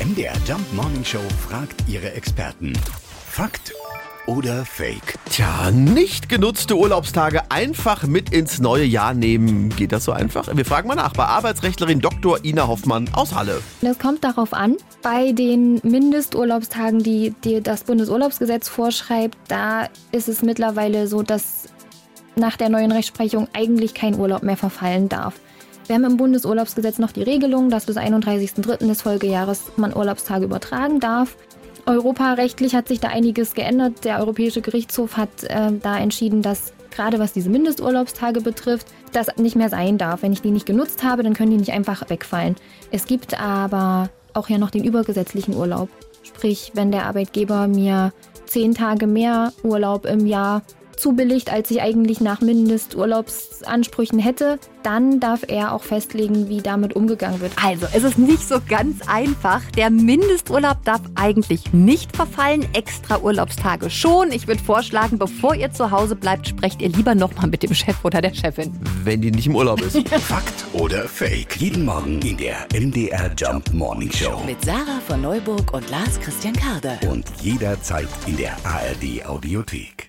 MDR Jump Morning Show fragt ihre Experten. Fakt oder Fake? Tja, nicht genutzte Urlaubstage einfach mit ins neue Jahr nehmen. Geht das so einfach? Wir fragen mal nach bei Arbeitsrechtlerin Dr. Ina Hoffmann aus Halle. Das kommt darauf an. Bei den Mindesturlaubstagen, die, die das Bundesurlaubsgesetz vorschreibt, da ist es mittlerweile so, dass nach der neuen Rechtsprechung eigentlich kein Urlaub mehr verfallen darf. Wir haben im Bundesurlaubsgesetz noch die Regelung, dass bis 31.03. des Folgejahres man Urlaubstage übertragen darf. Europarechtlich hat sich da einiges geändert. Der Europäische Gerichtshof hat äh, da entschieden, dass gerade was diese Mindesturlaubstage betrifft, das nicht mehr sein darf. Wenn ich die nicht genutzt habe, dann können die nicht einfach wegfallen. Es gibt aber auch ja noch den übergesetzlichen Urlaub. Sprich, wenn der Arbeitgeber mir zehn Tage mehr Urlaub im Jahr zubilligt, als ich eigentlich nach Mindesturlaubsansprüchen hätte, dann darf er auch festlegen, wie damit umgegangen wird. Also, es ist nicht so ganz einfach. Der Mindesturlaub darf eigentlich nicht verfallen, extra Urlaubstage schon. Ich würde vorschlagen, bevor ihr zu Hause bleibt, sprecht ihr lieber nochmal mit dem Chef oder der Chefin. Wenn die nicht im Urlaub ist. Fakt oder Fake? Jeden Morgen in der MDR Jump Morning Show. Mit Sarah von Neuburg und Lars Christian Karde. Und jederzeit in der ARD Audiothek.